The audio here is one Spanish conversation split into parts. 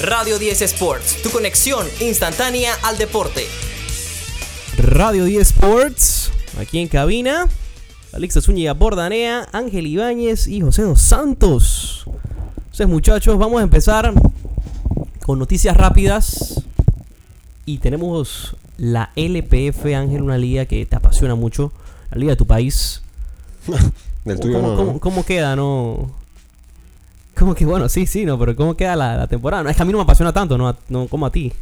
Radio 10 Sports, tu conexión instantánea al deporte. Radio 10 Sports, aquí en cabina. Alexa Zúñiga Bordanea, Ángel Ibáñez y José Dos Santos. Entonces, muchachos, vamos a empezar con noticias rápidas. Y tenemos la LPF, Ángel, una liga que te apasiona mucho. La liga de tu país. Del tuyo ¿Cómo, no, cómo- ¿no? cómo queda, no? ¿Cómo que, bueno, sí, sí, no, pero ¿cómo queda la, la temporada? No, es que a mí no me apasiona tanto, no, no como a ti.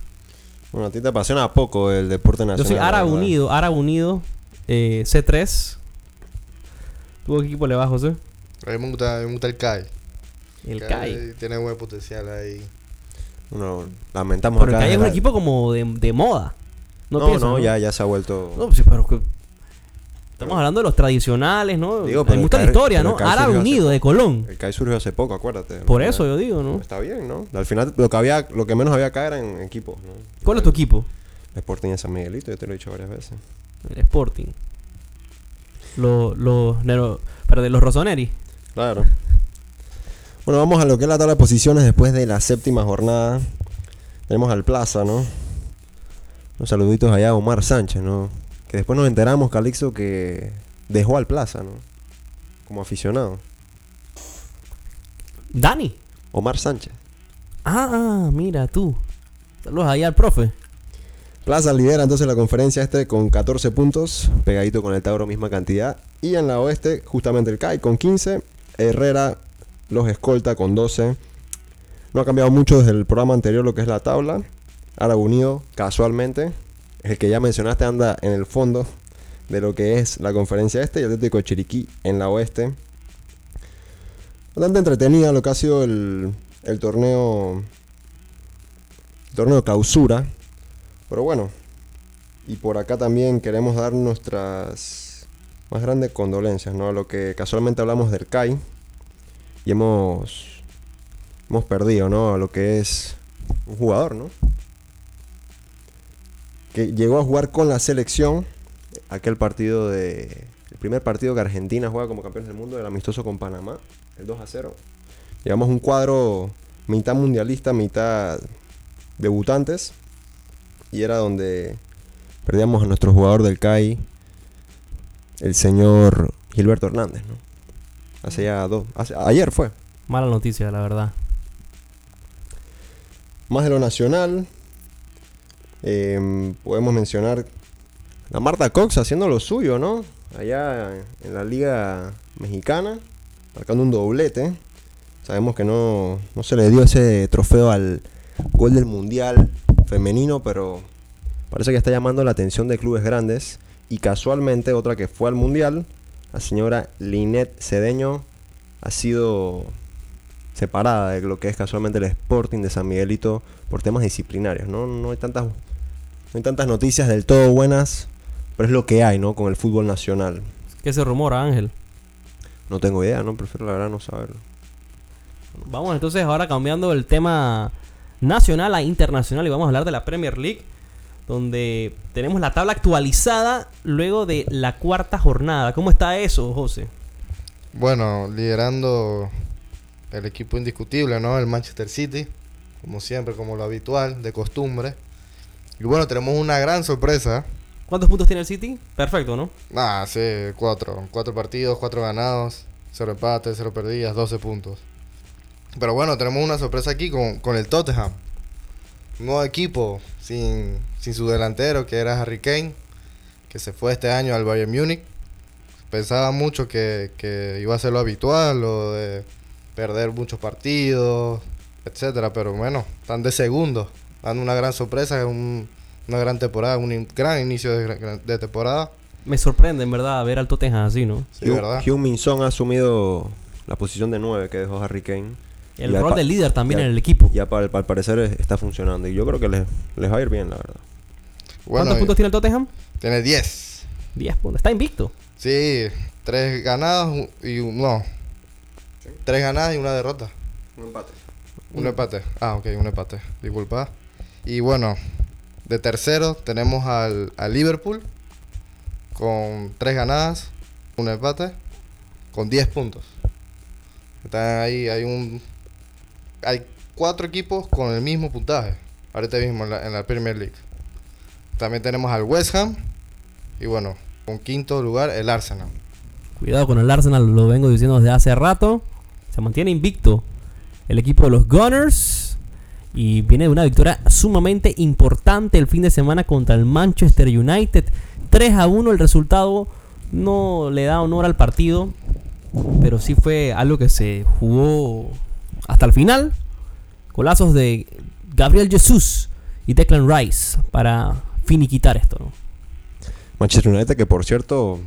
Bueno, a ti te apasiona poco el deporte Yo nacional. soy la Árabe. Unido, Árabe Unido, eh, C3. ¿Tú qué equipo le vas, José? A mí me gusta, a mí me gusta el CAI. El CAI CAI. Tiene buen potencial ahí. Bueno, lamentamos Pero el CAI es un equipo como de, de moda. No, No, no, ya, ya se ha vuelto. No, sí, pero que- Estamos hablando de los tradicionales, ¿no? Digo, Hay mucha CAI historia, ¿no? Árabe Unido de Colón. El CAI surgió hace poco, acuérdate. Por eso yo digo, ¿no? Está bien, ¿no? Al final lo que había, lo que menos había acá eran equipos, ¿no? ¿Cuál es tu equipo? El Sporting de San Miguelito, yo te lo he dicho varias veces. El Sporting. Los, los, de los Rossoneri. Claro. Bueno, vamos a lo que es la tabla de posiciones después de la séptima jornada. Tenemos al Plaza, ¿no? Unos saluditos allá a Omar Sánchez, ¿no? Que después nos enteramos, Calixto, que dejó al Plaza, ¿no? Como aficionado. Dani. Omar Sánchez. Ah, ah, mira tú. Saludos ahí al profe. Plaza lidera entonces la conferencia este con 14 puntos, pegadito con el Tauro misma cantidad. Y en la oeste, justamente el CAI con 15, Herrera los escolta con 12. No ha cambiado mucho desde el programa anterior lo que es la tabla. Árabe Unido, casualmente, el que ya mencionaste anda en el fondo de lo que es la conferencia este y Atlético de Chiriquí en la oeste. Bastante entretenida lo que ha sido el, el torneo el torneo clausura. Pero bueno, y por acá también queremos dar nuestras más grandes condolencias, ¿no? A lo que casualmente hablamos del CAI y hemos hemos perdido, ¿no? A lo que es un jugador, ¿no? Que llegó a jugar con la selección aquel partido de el primer partido que Argentina juega como campeones del mundo, el amistoso con Panamá, el 2 a 0. Llevamos un cuadro mitad mundialista, mitad debutantes y era donde perdíamos a nuestro jugador del CAI, el señor Gilberto Hernández, ¿no? Hace ya dos, hace- ayer fue. Mala noticia, la verdad. Más de lo nacional, eh, podemos mencionar a Marta Cox haciendo lo suyo, ¿no? Allá en la liga mexicana, marcando un doblete. Sabemos que no, no se le dio ese trofeo al gol del mundial femenino, pero parece que está llamando la atención de clubes grandes. Y casualmente otra que fue al mundial, la señora Linet Cedeño, ha sido separada de lo que es casualmente el Sporting de San Miguelito por temas disciplinarios. No, no, hay, tantas, no hay tantas noticias del todo buenas, pero es lo que hay, ¿no? Con el fútbol nacional. ¿Qué se rumora, Ángel? No tengo idea, ¿no? Prefiero la verdad no saberlo. Vamos entonces ahora cambiando el tema nacional a internacional y vamos a hablar de la Premier League, donde tenemos la tabla actualizada luego de la cuarta jornada. ¿Cómo está eso, José? Bueno, liderando el equipo indiscutible, ¿no? El Manchester City. Como siempre, como lo habitual, de costumbre. Y bueno, tenemos una gran sorpresa. ¿Cuántos puntos tiene el City? Perfecto, ¿no? Ah, sí, cuatro. Cuatro partidos, cuatro ganados, cero empates, cero perdidas, 12 puntos. Pero bueno, tenemos una sorpresa aquí con, con el Tottenham. Un nuevo equipo sin, sin su delantero, que era Harry Kane, que se fue este año al Bayern Múnich. Pensaba mucho que, que iba a ser lo habitual, lo de perder muchos partidos, etcétera. Pero bueno, están de segundo, dando una gran sorpresa, un- una gran temporada, un in- gran inicio de, temporada. Me sorprende, en verdad, ver al Tottenham así, ¿no? Sí, ¿verdad? Hugh Min Son ha asumido la posición de 9 que dejó Harry Kane. El rol de líder también en el equipo. Ya para, al parecer es- está funcionando. Y yo creo que les, les va a ir bien, la verdad. Bueno, ¿Cuántos puntos tiene el Tottenham? tiene 10. 10 puntos. Está invicto. Sí, tres ganadas un- y un- no. Tres ganadas y una derrota. Un empate. Un empate. Ah, ok, un empate. Disculpa. Y bueno, de tercero tenemos al, Liverpool con tres ganadas, un empate, con 10 puntos. Están ahí, hay un. Hay cuatro equipos con el mismo puntaje. Ahorita mismo en la, en la Premier League. También tenemos al West Ham. Y bueno, con quinto lugar el Arsenal. Cuidado con el Arsenal, lo vengo diciendo desde hace rato. Se mantiene invicto el equipo de los Gunners. Y viene de una victoria sumamente importante el fin de semana contra el Manchester United. 3 a 1 el resultado no le da honor al partido. Pero sí fue algo que se jugó hasta el final. Colazos de Gabriel Jesús y Declan Rice para finiquitar esto. ¿no? Manchester United, que por cierto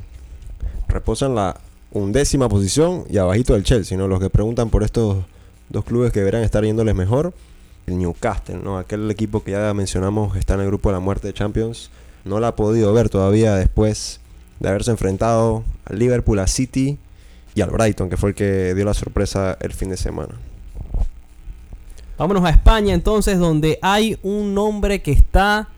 reposa en la undécima posición y abajito del Chelsea, ¿no? Los que preguntan por estos dos clubes que deberán estar yéndoles mejor. El Newcastle, ¿no? Aquel equipo que ya mencionamos está en el grupo de la muerte de Champions. No la ha podido ver todavía después de haberse enfrentado al Liverpool, a City y al Brighton, que fue el que dio la sorpresa el fin de semana. Vámonos a España entonces, donde hay un nombre que está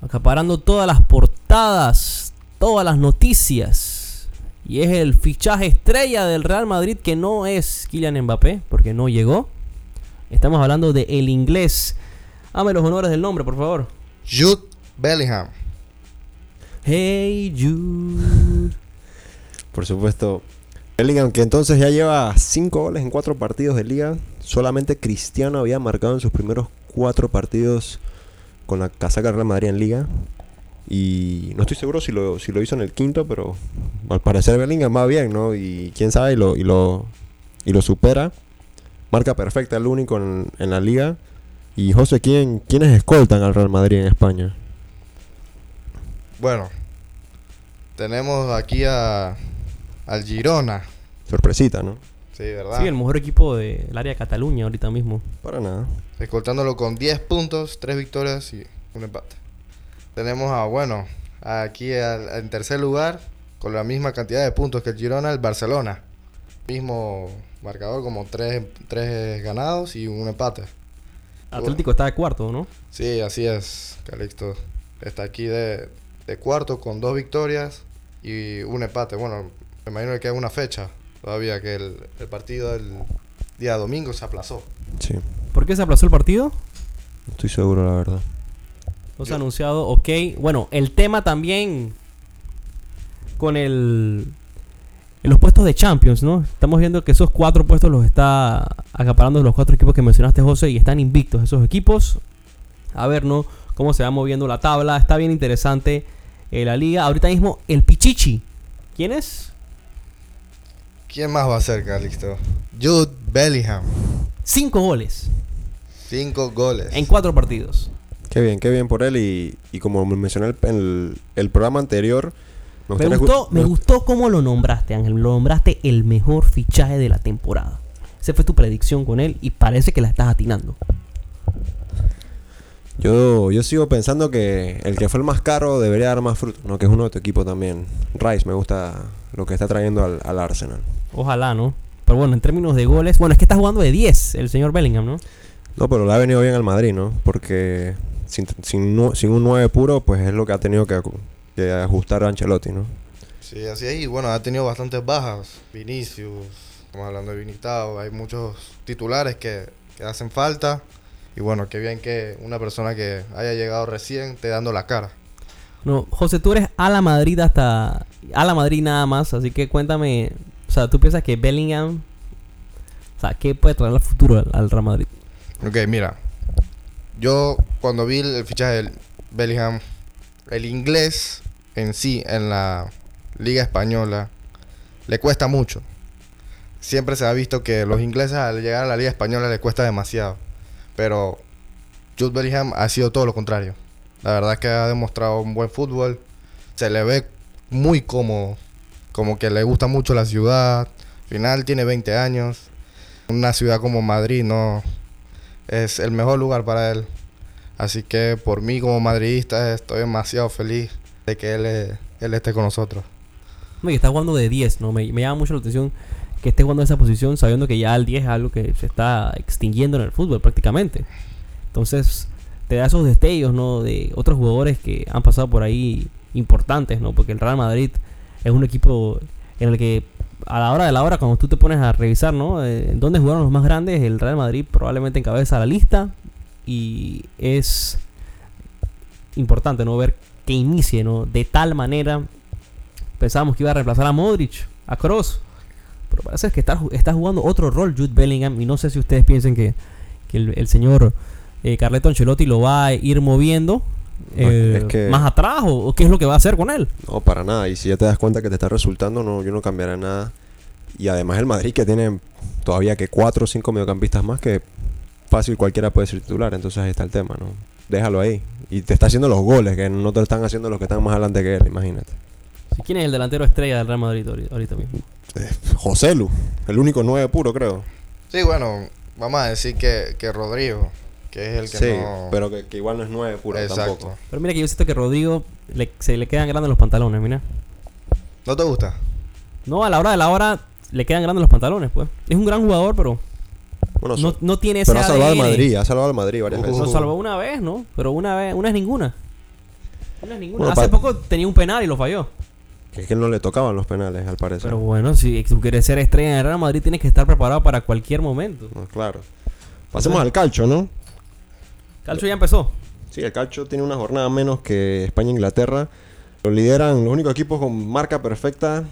acaparando todas las portadas, todas las noticias. Y es el fichaje estrella del Real Madrid que no es Kylian Mbappé, porque no llegó. Estamos hablando de el inglés. Dame los honores del nombre, por favor. Jude Bellingham. Hey Jude. Por supuesto, Bellingham que entonces ya lleva 5 goles en 4 partidos de liga. Solamente Cristiano había marcado en sus primeros 4 partidos con la casaca Real Madrid en liga. Y no estoy seguro si lo, si lo hizo en el quinto, pero al parecer Bellingham va bien, ¿no? Y quién sabe, y lo, y lo, y lo supera. Marca perfecta, el único en, en la liga. Y José, ¿quién, ¿quiénes escoltan al Real Madrid en España? Bueno, tenemos aquí a, al Girona. Sorpresita, ¿no? Sí, ¿verdad? Sí, el mejor equipo del área de Cataluña ahorita mismo. Para nada. Escoltándolo con 10 puntos, 3 victorias y un empate. Tenemos a, bueno, aquí al- en tercer lugar, con la misma cantidad de puntos que el Girona, el Barcelona. Mismo marcador, como 3, ganados y un empate. Atlético está de cuarto, ¿no? Sí, así es, Calixto. Está aquí de, de cuarto con dos victorias y un empate. Bueno, me imagino que queda una fecha todavía, que el, el partido del día domingo se aplazó. Sí, ¿Por qué se aplazó el partido? no estoy seguro, la verdad. No se ha anunciado, ok. Bueno, el tema también con el en los puestos de Champions, ¿no? Estamos viendo que esos cuatro puestos los está acaparando los cuatro equipos que mencionaste, José, y están invictos esos equipos. A ver, ¿no? Cómo se va moviendo la tabla. Está bien interesante eh, la liga. Ahorita mismo, el Pichichi. ¿Quién es? ¿Quién más va a ser, Calixto? Jude Bellingham. Cinco goles Cinco goles. en cuatro partidos. Qué bien, qué bien por él. Y, y como mencioné el, el, el programa anterior, Me gustó, me gustó cómo lo nombraste, Ángel. Lo nombraste el mejor fichaje de la temporada. Esa fue tu predicción con él y parece que la estás atinando. Yo, yo sigo pensando que el que fue el más caro debería dar más frutos, ¿no? Que es uno de tu equipo también. Rice me gusta lo que está trayendo al, al Arsenal. Ojalá, ¿no? Pero bueno, en términos de goles, bueno, es que está jugando de 10 el señor Bellingham, ¿no? No, pero le ha venido bien al Madrid, ¿no? Porque sin, sin, un 9 puro, pues es lo que ha tenido que, que ajustar a Ancelotti, ¿no? Sí, así es. Y bueno, ha tenido bastantes bajas. Vinicius, estamos hablando de Vinitao. Hay muchos titulares que, que hacen falta. Y bueno, qué bien que una persona que haya llegado recién esté dando la cara. No, José, tú eres a la Madrid hasta. A la Madrid nada más, así que cuéntame. O sea, ¿tú piensas que Bellingham. O sea, ¿qué puede traer al futuro al, al Real Madrid? Ok, mira. Yo cuando vi el fichaje de Bellingham, el inglés en sí, en la liga española, le cuesta mucho. Siempre se ha visto que los ingleses al llegar a la liga española le cuesta demasiado. Pero Jude Bellingham ha sido todo lo contrario. La verdad es que ha demostrado un buen fútbol. Se le ve muy cómodo. Como que le gusta mucho la ciudad. Al final tiene 20 años. Una ciudad como Madrid no, es el mejor lugar para él. Así que por mí como madridista estoy demasiado feliz de que él, esté con nosotros. No, y está jugando de 10, ¿no? Me, llama mucho la atención que esté jugando esa posición sabiendo que ya el 10 es algo que se está extinguiendo en el fútbol prácticamente. Entonces, te da esos destellos, ¿no? De otros jugadores que han pasado por ahí importantes, ¿no? Porque el Real Madrid es un equipo en el que a la hora de la hora, cuando tú te pones a revisar, ¿no? Eh, ¿Dónde jugaron los más grandes? El Real Madrid probablemente encabeza la lista. Y es importante, ¿no? Ver que inicie, ¿no? De tal manera. Pensábamos que iba a reemplazar a Modric, a Kroos. Pero parece que está, está jugando otro rol Jude Bellingham. Y no sé si ustedes piensen que, que el, el señor eh, Carleto Ancelotti lo va a ir moviendo eh, es que- más atrás o, o qué es lo que va a hacer con él. No, para nada. Y si ya te das cuenta que te está resultando, no, yo no cambiaré nada. Y además el Madrid que tiene todavía que cuatro o cinco mediocampistas más que fácil cualquiera puede ser titular. Entonces ahí está el tema, ¿no? Déjalo ahí. Y te está haciendo los goles, que no te lo están haciendo los que están más adelante que él, imagínate. ¿Quién es el delantero estrella del Real Madrid ahori- ahorita mismo? Eh, José Lu, el único nueve puro, creo. Sí, bueno, vamos a decir que, que Rodrigo, que es el que Sí, no... pero que, que igual no es nueve puro Exacto. tampoco. Pero mira que yo siento que Rodrigo le- se le quedan grandes los pantalones, mira. ¿No te gusta? No, a la hora de la hora le quedan grandes los pantalones, pues. Es un gran jugador, pero Bueno, no, no tiene ese pero ha salvado al. Madrid, ha salvado al Madrid varias Uh, veces. Lo salvó una vez, ¿no? Pero una vez, una es ninguna. Una es ninguna. Bueno, Hace poco tenía un penal y lo falló. Que es que él no le tocaban los penales, al parecer. Pero bueno, si tú quieres ser estrella en el Real Madrid, tienes que estar preparado para cualquier momento. No, claro. Pasemos al calcio, ¿no? Calcio ya empezó. Sí, el calcio tiene una jornada menos que España e Inglaterra. Lo lideran los únicos equipos con marca perfecta,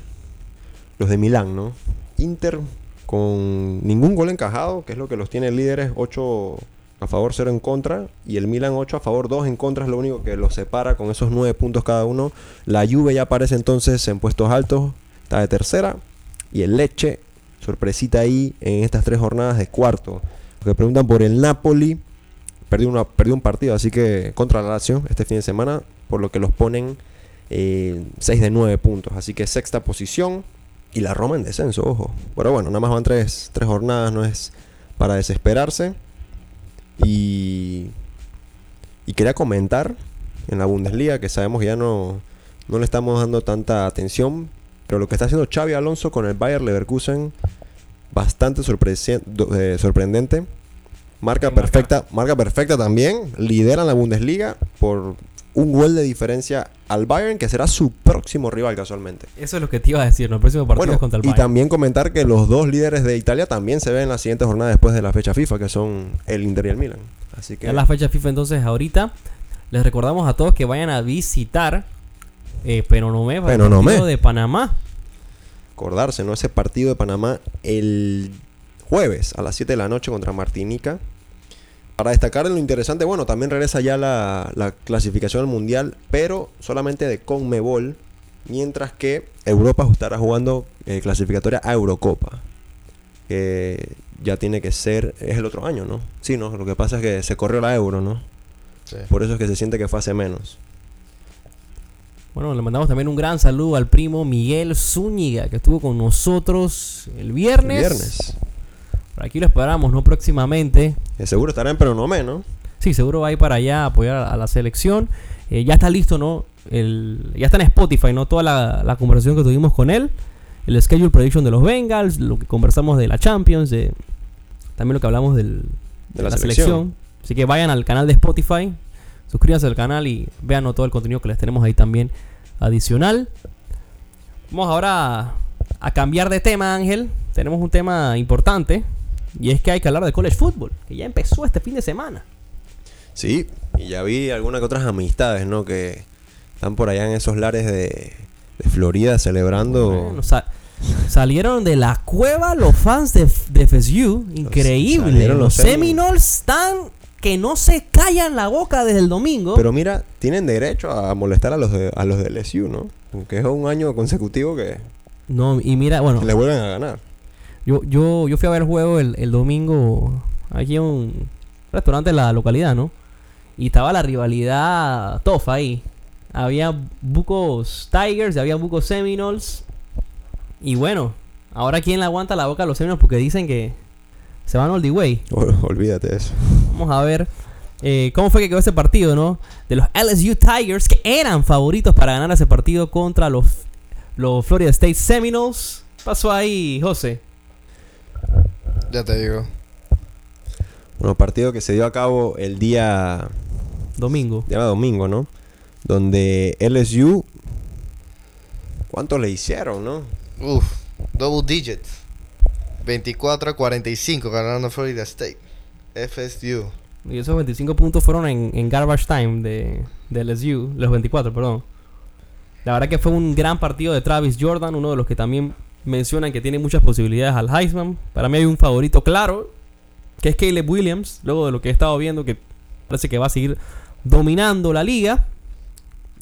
los de Milán, ¿no? Inter con ningún gol encajado, que es lo que los tiene líderes, 8 a favor, 0 en contra. Y el Milan 8 a favor, 2 en contra es lo único que los separa con esos 9 puntos cada uno. La Juve ya aparece entonces en puestos altos, está de tercera. Y el Leche, sorpresita ahí en estas tres jornadas de cuarto. Lo que preguntan por el Napoli, perdió, una, perdió un partido, así que contra la Lazio este fin de semana, por lo que los ponen 6 de 9 puntos. Así que sexta posición y la Roma en descenso, ojo. Pero bueno, nada más van tres, tres jornadas, no es para desesperarse. Y, y quería comentar en la Bundesliga, que sabemos que ya no, no le estamos dando tanta atención, pero lo que está haciendo Xavi Alonso con el Bayer Leverkusen, bastante eh, sorprendente. Marca perfecta, marca perfecta también. Lideran la Bundesliga por un gol de diferencia al Bayern, que será su próximo rival casualmente. Eso es lo que te iba a decir, ¿no? El próximo partido Bueno, contra el y Bayern. también comentar que los dos líderes de Italia también se ven en la siguiente jornada después de la fecha FIFA, que son el Inter y el Milan. Así que Ya la fecha FIFA entonces ahorita. Les recordamos a todos que vayan a visitar eh, Penonomé para el partido de Panamá. acordarse, ¿no? Ese partido de Panamá el jueves a las 7 de la noche contra Martinica. Para destacar lo interesante, bueno, también regresa ya la, la clasificación al Mundial, pero solamente de Conmebol, mientras que Europa estará jugando eh, clasificatoria a Eurocopa. Que ya tiene que ser, es el otro año, ¿no? Sí, ¿no? Lo que pasa es que se corrió la Euro, ¿no? Sí. Por eso es que se siente que fue hace menos. Bueno, le mandamos también un gran saludo al primo Miguel Zúñiga, que estuvo con nosotros el viernes. El viernes. Por aquí lo esperamos, ¿no? Próximamente. Seguro estará en Peronomé, ¿no? Sí, seguro va a ir para allá a apoyar a, la selección. Eh, ya está listo, ¿no? El, ya está en Spotify, ¿no? Toda la, la conversación que tuvimos con él. El schedule prediction de los Bengals, lo que conversamos de la Champions, de, también lo que hablamos del, De la selección. Así que vayan al canal de Spotify, suscríbanse al canal y vean ¿no? todo el contenido que les tenemos ahí también adicional. Vamos ahora a, a cambiar de tema, Ángel. Tenemos un tema importante y es que hay que hablar de college football, que ya empezó este fin de semana. Sí, y ya vi algunas que otras amistades, ¿no? Que están por allá en esos lares de, de Florida celebrando. Bueno, salieron de la cueva los fans de, de FSU. Increíble. Los, los Seminoles están que no se callan la boca desde el domingo. Pero mira, tienen derecho a molestar a los de, a los del LSU, ¿no? Porque es un año consecutivo que, no, y mira, bueno, que le vuelven a ganar. Yo, yo, yo fui a ver el juego el, el domingo aquí en un restaurante de la localidad, ¿no? Y estaba la rivalidad tofa ahí. Había bucos Tigers y había bucos Seminoles. Y bueno, ahora quién le aguanta la boca a los Seminoles porque dicen que se van all the way. Ol- Olvídate de eso. Vamos a ver eh, cómo fue que quedó ese partido, ¿no? De los LSU Tigers, que eran favoritos para ganar ese partido contra los, los Florida State Seminoles. ¿Qué Pasó ahí, José. Ya te digo. Bueno, partido que se dio a cabo el día, Domingo. día domingo, ¿no? Donde LSU. ¿Cuánto le hicieron, no? Uf, double digits. 24 a 45 ganando Florida State. FSU. Y esos 25 puntos fueron en, en garbage time de, de LSU. Los 24, perdón. La verdad que fue un gran partido de Travis Jordan, uno de los que también mencionan que tiene muchas posibilidades al Heisman. Para mí hay un favorito claro, que es Caleb Williams, luego de lo que he estado viendo, que parece que va a seguir dominando la liga.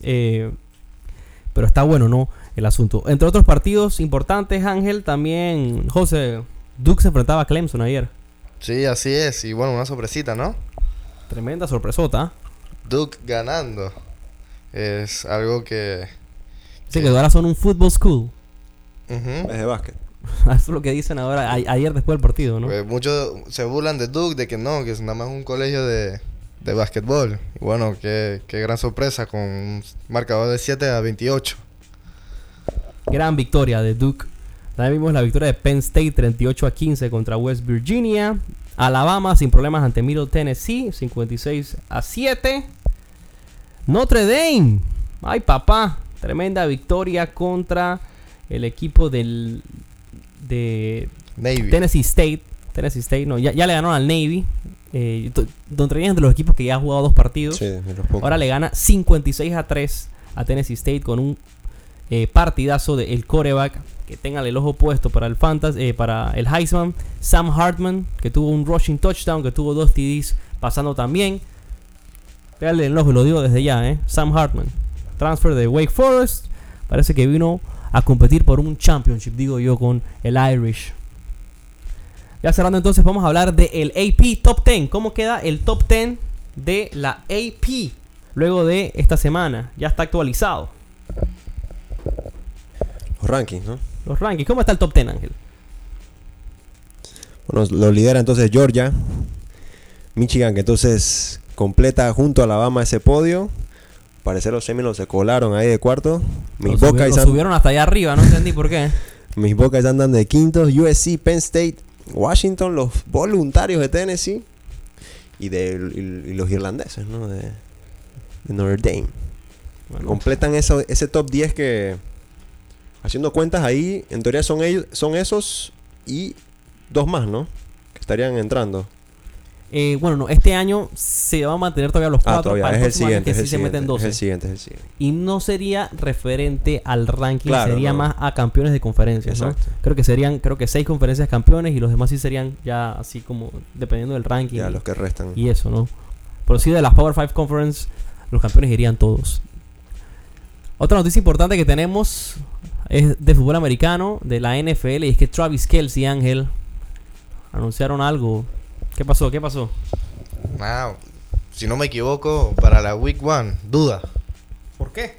Eh, pero está bueno, ¿no? El asunto. Entre otros partidos importantes, Ángel, también José Duke se enfrentaba a Clemson ayer. Sí, así es. Y bueno, una sorpresita, ¿no? Tremenda sorpresota. Duke ganando. Es algo que... Sí, que ahora son un football school. Ujú. Es de básquet. Eso es lo que dicen ahora, a- ayer después del partido, ¿no? Pues muchos se burlan de Duke, de que no, que es nada más un colegio de, de básquetbol. Y bueno, qué, qué gran sorpresa con un marcador de 7 a 28. Gran victoria de Duke. También vimos la victoria de Penn State 38 a 15 contra West Virginia. Alabama sin problemas ante Middle Tennessee 56 a 7. Notre Dame. Ay papá. Tremenda victoria contra el equipo del de Navy. Tennessee State. Tennessee State, no, ya, ya le ganaron al Navy. Eh, do- Notre Dame es de los equipos que ya ha jugado dos partidos. Sí, de. Ahora le gana 56 a 3 a Tennessee State con un eh, partidazo del coreback. Que tengan el ojo puesto para el Fantasy, eh, para el Heisman. Sam Hartman, que tuvo un rushing touchdown, que tuvo dos TDs pasando también. Pégale el ojo, lo digo desde ya, ¿eh? Sam Hartman. Transfer de Wake Forest. Parece que vino a competir por un championship, digo yo, con el Irish. Ya cerrando entonces, vamos a hablar del AP Top 10. ¿Cómo queda el Top 10 de la AP luego de esta semana? Ya está actualizado. Los rankings, ¿no? Los rankings. ¿Cómo está el Top 10, Ángel? Bueno, lo lidera entonces Georgia. Michigan, que entonces completa junto a Alabama ese podio. Parecer los Seminoles se colaron ahí de cuarto. Mis Lo, subi- Buckeyes, lo an- subieron hasta allá arriba, no entendí por qué. mis Buckeyes andan de quintos. USC, Penn State, Washington, los voluntarios de Tennessee. Y, de, y, y los irlandeses, ¿no? De, de Notre Dame. Bueno, Completan eso, ese top 10 que, haciendo cuentas ahí, en teoría son ellos, son esos y dos más, ¿no? Que estarían entrando. Eh, bueno, no, este año se va a mantener todavía los Ah, cuatro. todavía, para es el siguiente. que es sí el se meten siguiente, 12. Es el siguiente, es el siguiente. Y no sería referente al ranking, Claro, sería no. más a campeones de conferencias, ¿no? Creo que serían, creo que seis conferencias campeones y los demás sí serían ya así como dependiendo del ranking. Ya, y- los que restan. y eso, ¿no? Pero sí de las Power 5 Conference, los campeones irían todos. Otra noticia importante que tenemos es de fútbol americano, de la NFL, y es que Travis Kelsey y Ángel anunciaron algo. ¿Qué pasó? ¿Qué pasó? Si no me equivoco, para la Week 1, duda. ¿Por qué?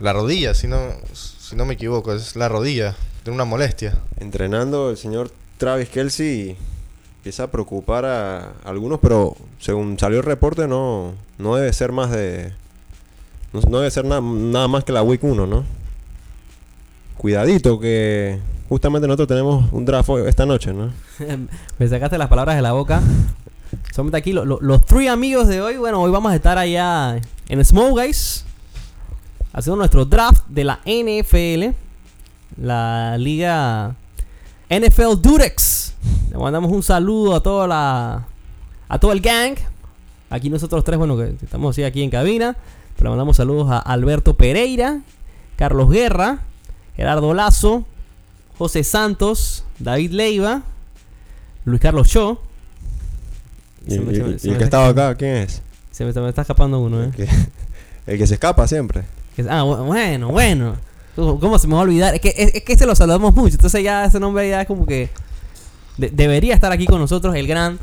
La rodilla, si no, si no me equivoco, es la rodilla. Tiene una molestia. Entrenando el señor Travis Kelsey empieza a preocupar a algunos, pero según salió el reporte no, no debe ser más de... No, no debe ser na- nada más que la Week 1, ¿no? Cuidadito que justamente nosotros tenemos un draft esta noche, ¿no? Me sacaste las palabras de la boca. Solamente aquí lo- lo- los tres amigos de hoy. Bueno, hoy vamos a estar allá en Small Guys. Haciendo nuestro draft de la NFL. La liga NFL Durex. Le mandamos un saludo a toda la. A todo el gang. Aquí nosotros tres, bueno, que estamos así aquí en cabina. Pero le mandamos saludos a Alberto Pereira, Carlos Guerra, Gerardo Lazo, José Santos, David Leiva, Luis Carlos Cho. Y, Se me- y- se me- y se el que estaba acá, ¿quién es? Se me, se me está escapando uno, ¿eh? El que, el que se escapa siempre. Ah, bu- bueno, bueno. ¿Cómo se me va a olvidar? Es que, es, es que se lo saludamos mucho. Entonces ya ese nombre ya es como que... de- debería estar aquí con nosotros el gran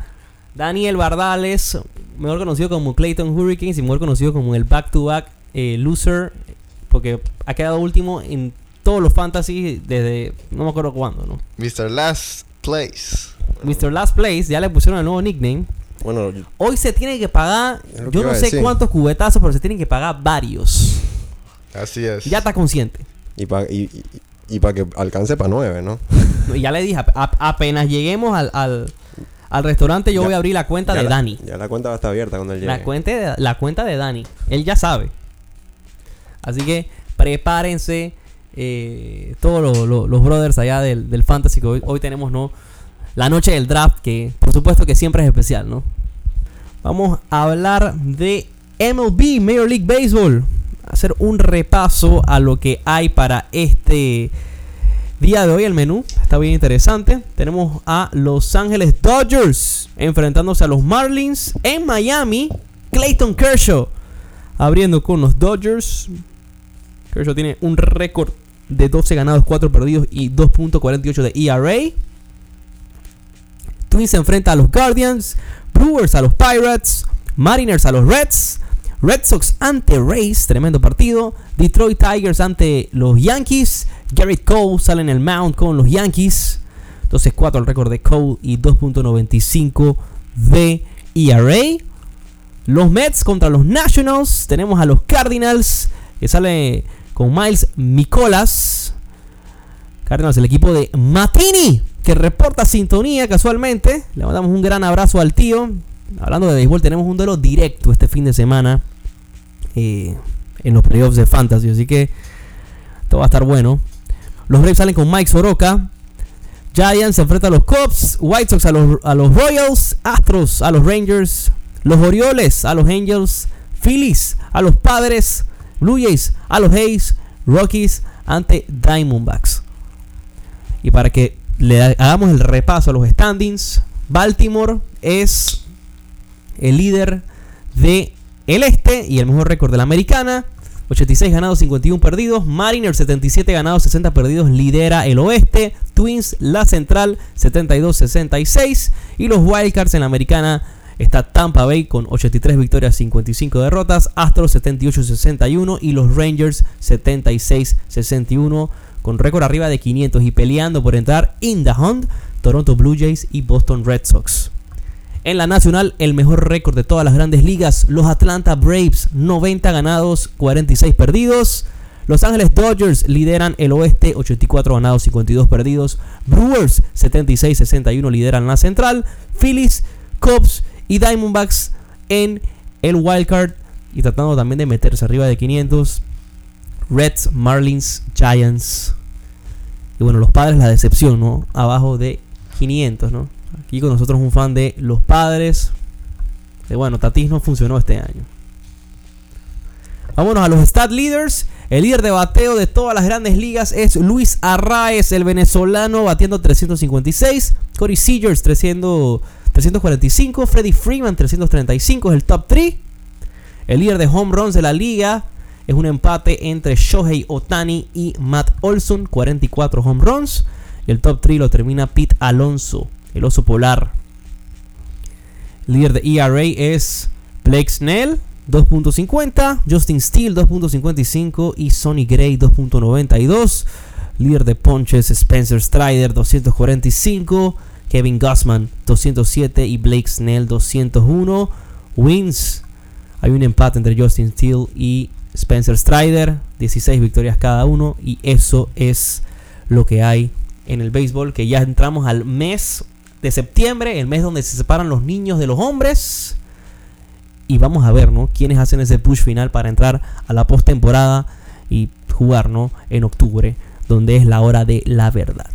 Daniel Bardales, mejor conocido como Clayton Hurricanes y mejor conocido como el back-to-back eh, loser, porque ha quedado último en todos los fantasy desde no me acuerdo cuándo, ¿no? Mr. Last Place. Mr. Last Place, ya le pusieron el nuevo nickname. Bueno, Hoy se tiene que pagar, que yo no sé cuántos cubetazos, pero se tienen que pagar varios. Así es. Ya está consciente. y para y, y, para que alcance para nueve, ¿no? No, y ya le dije, ap- ap- apenas lleguemos al, al, al restaurante, yo Ya- voy a abrir la cuenta de la- Dani. Ya la cuenta va a estar abierta cuando él llegue. La cuenta de, la cuenta de Dani. Él ya sabe. Así que prepárense. Eh, todos lo- lo- los brothers allá del, del Fantasy que hoy, hoy tenemos, ¿no? La noche del draft, que por supuesto que siempre es especial, ¿no? Vamos a hablar de MLB, Major League Baseball. Hacer un repaso a lo que hay para este día de hoy. El menú está bien interesante. Tenemos a Los Ángeles Dodgers enfrentándose a los Marlins en Miami. Clayton Kershaw abriendo con los Dodgers. Kershaw tiene un récord de 12 ganados, 4 perdidos y 2.48 de ERA. Twins se enfrenta a los Guardians, Brewers a los Pirates, Mariners a los Reds, Red Sox ante Rays, tremendo partido, Detroit Tigers ante los Yankees, Garrett Cole sale en el mound con los Yankees, 12-4 el récord de Cole y 2.95 de ERA. Los Mets contra los Nationals, tenemos a los Cardinals que sale con Miles Micolas. Cardinals, el equipo de Matini, que reporta sintonía casualmente. Le mandamos un gran abrazo al tío. Hablando de béisbol, tenemos un duelo directo este fin de semana eh, en los playoffs de Fantasy. Así que todo va a estar bueno. Los Braves salen con Mike Soroka. Giants se enfrenta a los Cubs. White Sox a los, a los Royals. Astros a los Rangers. Los Orioles a los Angels. Phillies a los Padres. Blue Jays a los Hayes. Rockies ante Diamondbacks. Y para que le hagamos el repaso a los standings, Baltimore es el líder de el este y el mejor récord de la americana. 86 ganados, 51 perdidos. Mariners 77 ganados, 60 perdidos. Lidera el oeste. Twins la central 72-66. Y los Wildcards en la americana está Tampa Bay con 83 victorias, 55 derrotas. Astros 78-61 y los Rangers 76-61 con récord arriba de 500 y peleando por entrar in the hunt. Toronto Blue Jays y Boston Red Sox. En la nacional, el mejor récord de todas las grandes ligas, los Atlanta Braves, 90 ganados, 46 perdidos. Los Ángeles Dodgers lideran el oeste, 84 ganados, 52 perdidos. Brewers, 76-61 lideran la central. Phillies, Cubs y Diamondbacks en el wildcard y tratando también de meterse arriba de 500. Reds, Marlins, Giants. Y bueno, los padres, la decepción, ¿no? Abajo de 500, ¿no? Aquí con nosotros un fan de los padres. De bueno, Tatis no funcionó este año. Vámonos a los stat leaders. El líder de bateo de todas las grandes ligas es Luis Arraez, el venezolano, batiendo 356. Corey Seagers, 300, 345. Freddie Freeman, 335, es el top 3. El líder de home runs de la liga es un empate entre Shohei Otani y Matt Olson, 44 home runs. Y el top 3 lo termina Pete Alonso, el oso polar. Líder de ERA es Blake Snell, 2.50. Justin Steele, 2.55. Y Sonny Gray, 2.92. Líder de ponches, Spencer Strider, 245. Kevin Gossman, 207. Y Blake Snell, 201. Wins. Hay un empate entre Justin Steele y Spencer Strider. 16 victorias cada uno. Y eso es lo que hay en el béisbol. Que ya entramos al mes de septiembre. El mes donde se separan los niños de los hombres. Y vamos a ver, ¿no? Quiénes hacen ese push final para entrar a la postemporada y jugar, ¿no? En octubre, donde es la hora de la verdad.